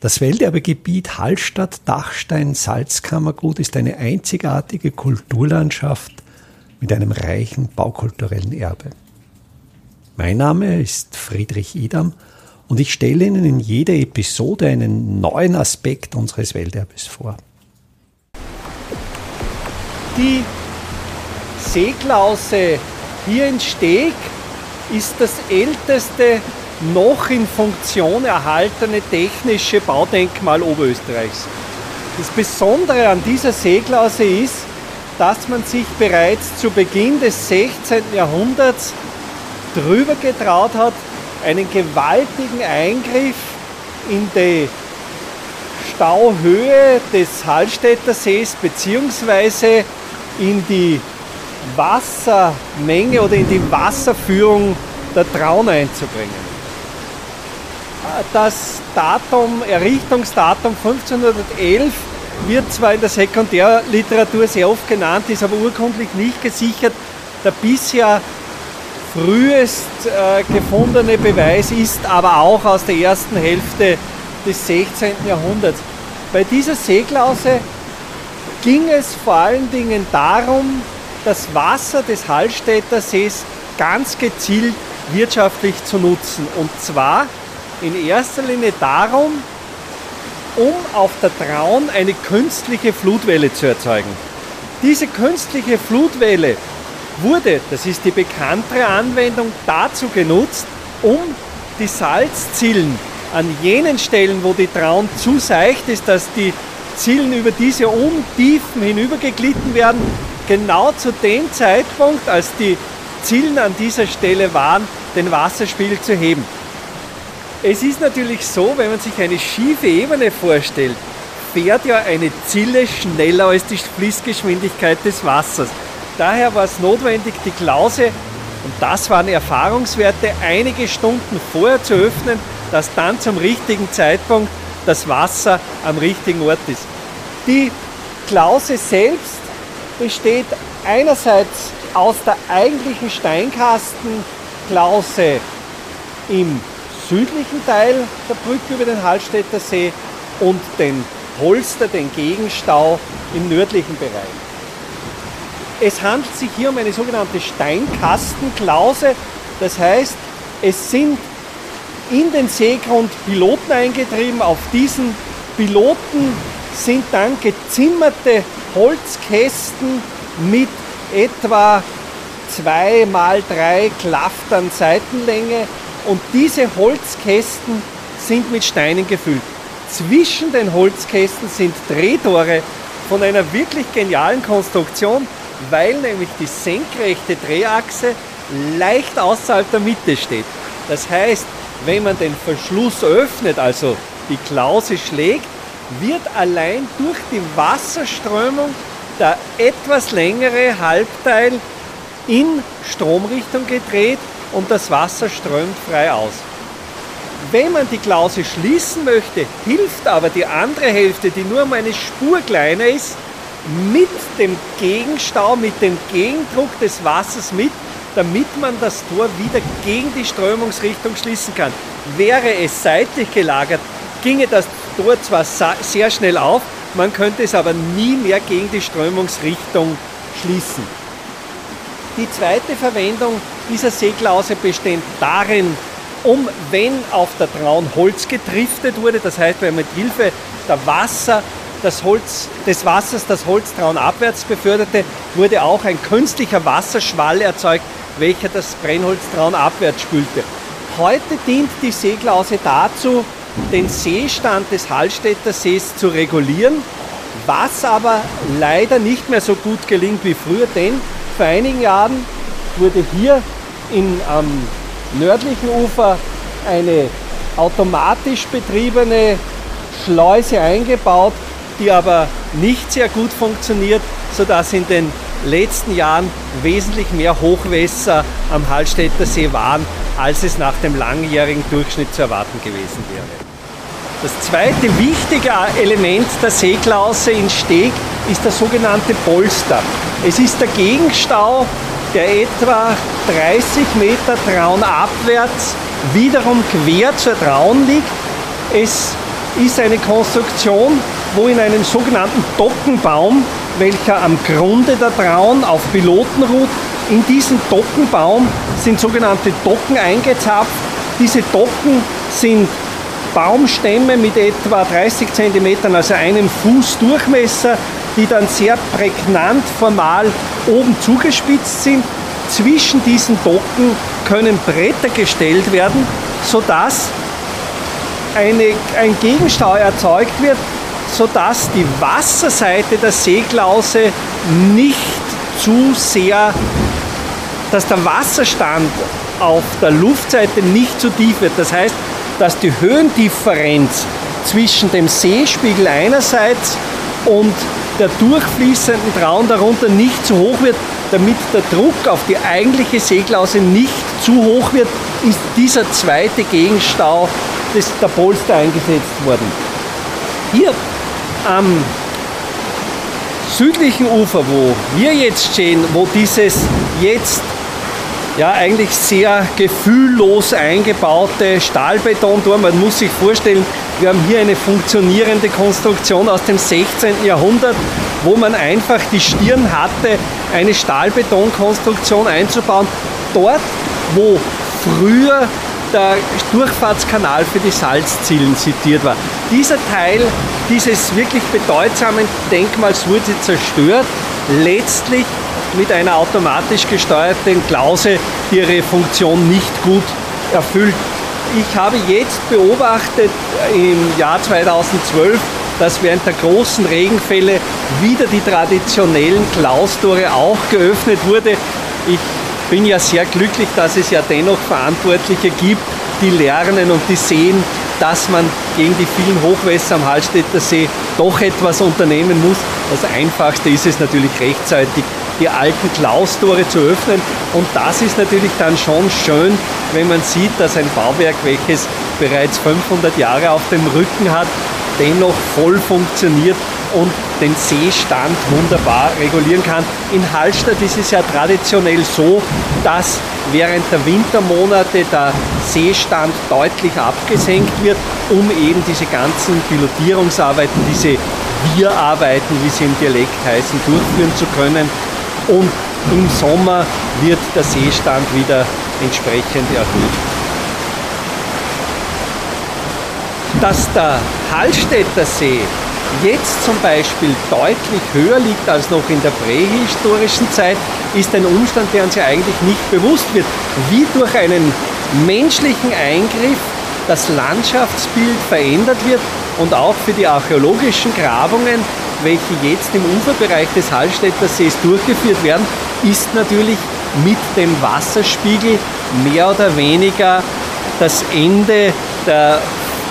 Das Welterbegebiet Hallstatt-Dachstein-Salzkammergut ist eine einzigartige Kulturlandschaft mit einem reichen baukulturellen Erbe. Mein Name ist Friedrich Idam und ich stelle Ihnen in jeder Episode einen neuen Aspekt unseres Welterbes vor. Die Seeklause hier in Steg ist das älteste noch in Funktion erhaltene technische Baudenkmal Oberösterreichs. Das Besondere an dieser Seeklause ist, dass man sich bereits zu Beginn des 16. Jahrhunderts drüber getraut hat, einen gewaltigen Eingriff in die Stauhöhe des Hallstätter Sees bzw. in die Wassermenge oder in die Wasserführung der Traun einzubringen das Datum, Errichtungsdatum 1511 wird zwar in der Sekundärliteratur sehr oft genannt, ist aber urkundlich nicht gesichert. Der bisher frühest äh, gefundene Beweis ist aber auch aus der ersten Hälfte des 16. Jahrhunderts. Bei dieser Seeklause ging es vor allen Dingen darum, das Wasser des Hallstätter Sees ganz gezielt wirtschaftlich zu nutzen. Und zwar in erster Linie darum, um auf der Traun eine künstliche Flutwelle zu erzeugen. Diese künstliche Flutwelle wurde, das ist die bekanntere Anwendung, dazu genutzt, um die Salzzillen an jenen Stellen, wo die Traun zu seicht ist, dass die Zillen über diese Untiefen hinübergeglitten werden, genau zu dem Zeitpunkt, als die Zillen an dieser Stelle waren, den Wasserspiegel zu heben. Es ist natürlich so, wenn man sich eine schiefe Ebene vorstellt, fährt ja eine Zille schneller als die Fließgeschwindigkeit des Wassers. Daher war es notwendig, die Klause, und das waren Erfahrungswerte, einige Stunden vorher zu öffnen, dass dann zum richtigen Zeitpunkt das Wasser am richtigen Ort ist. Die Klause selbst besteht einerseits aus der eigentlichen Steinkastenklause im südlichen Teil der Brücke über den Hallstätter See und den Holster, den Gegenstau im nördlichen Bereich. Es handelt sich hier um eine sogenannte Steinkastenklause. Das heißt, es sind in den Seegrund Piloten eingetrieben. Auf diesen Piloten sind dann gezimmerte Holzkästen mit etwa zwei mal drei Klaftern Seitenlänge und diese Holzkästen sind mit Steinen gefüllt. Zwischen den Holzkästen sind Drehtore von einer wirklich genialen Konstruktion, weil nämlich die senkrechte Drehachse leicht außerhalb der Mitte steht. Das heißt, wenn man den Verschluss öffnet, also die Klause schlägt, wird allein durch die Wasserströmung der etwas längere Halbteil in Stromrichtung gedreht und das Wasser strömt frei aus. Wenn man die Klause schließen möchte, hilft aber die andere Hälfte, die nur um eine Spur kleiner ist, mit dem Gegenstau, mit dem Gegendruck des Wassers mit, damit man das Tor wieder gegen die Strömungsrichtung schließen kann. Wäre es seitlich gelagert, ginge das Tor zwar sehr schnell auf, man könnte es aber nie mehr gegen die Strömungsrichtung schließen. Die zweite Verwendung dieser Seeklause besteht darin, um wenn auf der Traun Holz getriftet wurde, das heißt, wenn mit Hilfe der Wasser das Holz, des Wassers das Holztraun abwärts beförderte, wurde auch ein künstlicher Wasserschwall erzeugt, welcher das Brennholztraun abwärts spülte. Heute dient die Seeklause dazu, den Seestand des Hallstätter Sees zu regulieren, was aber leider nicht mehr so gut gelingt wie früher, denn vor einigen Jahren wurde hier in, am nördlichen Ufer eine automatisch betriebene Schleuse eingebaut, die aber nicht sehr gut funktioniert, sodass in den letzten Jahren wesentlich mehr Hochwässer am Hallstätter See waren, als es nach dem langjährigen Durchschnitt zu erwarten gewesen wäre. Das zweite wichtige Element der Seeklause in Steg ist der sogenannte Polster. Es ist der Gegenstau, der etwa 30 Meter traunabwärts wiederum quer zur Traun liegt. Es ist eine Konstruktion, wo in einen sogenannten Dockenbaum, welcher am Grunde der Traun auf Piloten ruht, in diesen Dockenbaum sind sogenannte Docken eingezapft. Diese Docken sind Baumstämme mit etwa 30 cm, also einem Fuß Durchmesser, die dann sehr prägnant formal oben zugespitzt sind. Zwischen diesen Docken können Bretter gestellt werden, sodass eine, ein Gegenstau erzeugt wird, sodass die Wasserseite der Seeklause nicht zu sehr, dass der Wasserstand auf der Luftseite nicht zu tief wird. Das heißt, dass die Höhendifferenz zwischen dem Seespiegel einerseits und der durchfließenden Traun darunter nicht zu hoch wird, damit der Druck auf die eigentliche Seeklause nicht zu hoch wird, ist dieser zweite Gegenstau des, der Polster eingesetzt worden. Hier am südlichen Ufer, wo wir jetzt stehen, wo dieses jetzt ja eigentlich sehr gefühllos eingebaute Stahlbetontor. Man muss sich vorstellen, wir haben hier eine funktionierende Konstruktion aus dem 16. Jahrhundert, wo man einfach die Stirn hatte, eine Stahlbetonkonstruktion einzubauen. Dort, wo früher der Durchfahrtskanal für die Salzzielen zitiert war. Dieser Teil dieses wirklich bedeutsamen Denkmals wurde zerstört. Letztlich mit einer automatisch gesteuerten Klause, die ihre Funktion nicht gut erfüllt. Ich habe jetzt beobachtet im Jahr 2012, dass während der großen Regenfälle wieder die traditionellen Klaustore auch geöffnet wurde. Ich bin ja sehr glücklich, dass es ja dennoch Verantwortliche gibt, die lernen und die sehen, dass man gegen die vielen Hochwässer am Hallstätter See doch etwas unternehmen muss. Das Einfachste ist es natürlich rechtzeitig die alten Klaustore zu öffnen. Und das ist natürlich dann schon schön, wenn man sieht, dass ein Bauwerk, welches bereits 500 Jahre auf dem Rücken hat, dennoch voll funktioniert und den Seestand wunderbar regulieren kann. In Hallstatt ist es ja traditionell so, dass während der Wintermonate der Seestand deutlich abgesenkt wird, um eben diese ganzen Pilotierungsarbeiten, diese Wir-Arbeiten, wie sie im Dialekt heißen, durchführen zu können und im Sommer wird der Seestand wieder entsprechend erhöht. Dass der Hallstätter See jetzt zum Beispiel deutlich höher liegt als noch in der prähistorischen Zeit, ist ein Umstand, der uns ja eigentlich nicht bewusst wird, wie durch einen menschlichen Eingriff das Landschaftsbild verändert wird und auch für die archäologischen Grabungen welche jetzt im Uferbereich des Hallstätter Sees durchgeführt werden, ist natürlich mit dem Wasserspiegel mehr oder weniger das Ende der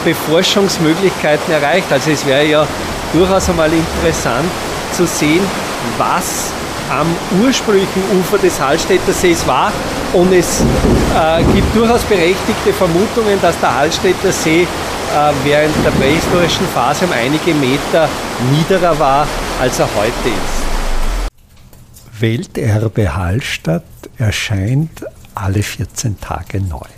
Beforschungsmöglichkeiten erreicht. Also es wäre ja durchaus einmal interessant zu sehen, was am ursprünglichen Ufer des Hallstätter Sees war. Und es äh, gibt durchaus berechtigte Vermutungen, dass der Hallstätter See äh, während der prähistorischen Phase um einige Meter niederer war, als er heute ist. Welterbe Hallstatt erscheint alle 14 Tage neu.